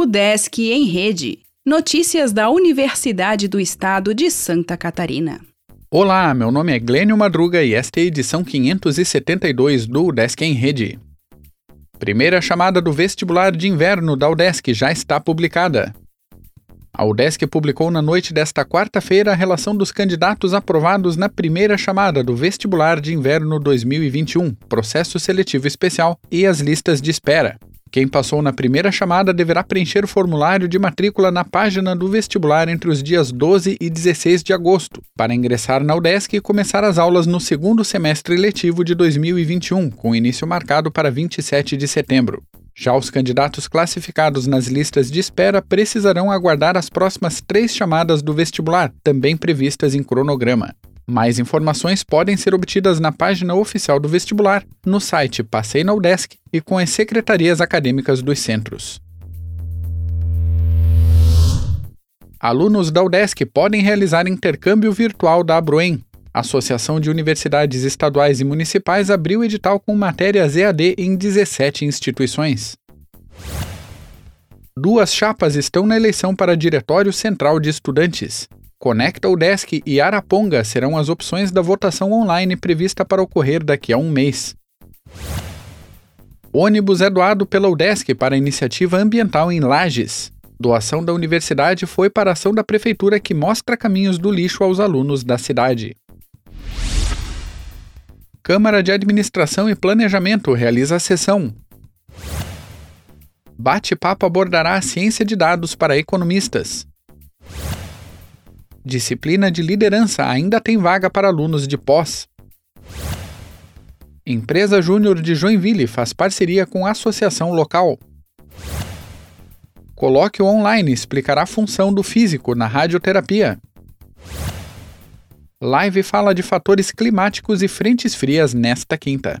O Desk em Rede. Notícias da Universidade do Estado de Santa Catarina. Olá, meu nome é Glênio Madruga e esta é a edição 572 do UDESC em Rede. Primeira chamada do vestibular de inverno da UDESC já está publicada. A UDESC publicou na noite desta quarta-feira a relação dos candidatos aprovados na primeira chamada do vestibular de inverno 2021, processo seletivo especial, e as listas de espera. Quem passou na primeira chamada deverá preencher o formulário de matrícula na página do vestibular entre os dias 12 e 16 de agosto, para ingressar na UDESC e começar as aulas no segundo semestre letivo de 2021, com início marcado para 27 de setembro. Já os candidatos classificados nas listas de espera precisarão aguardar as próximas três chamadas do vestibular, também previstas em cronograma. Mais informações podem ser obtidas na página oficial do vestibular, no site Passei na UDESC e com as secretarias acadêmicas dos centros. Alunos da UDESC podem realizar intercâmbio virtual da Abroem. A Associação de Universidades Estaduais e Municipais abriu edital com matérias EAD em 17 instituições. Duas chapas estão na eleição para Diretório Central de Estudantes. Conecta Desk e Araponga serão as opções da votação online prevista para ocorrer daqui a um mês. Ônibus é doado pela UDESC para a iniciativa ambiental em Lages. Doação da universidade foi para a ação da prefeitura que mostra caminhos do lixo aos alunos da cidade. Câmara de Administração e Planejamento realiza a sessão. Bate-papo abordará a ciência de dados para economistas. Disciplina de liderança ainda tem vaga para alunos de pós. Empresa Júnior de Joinville faz parceria com associação local. Colóquio online explicará a função do físico na radioterapia. Live fala de fatores climáticos e frentes frias nesta quinta.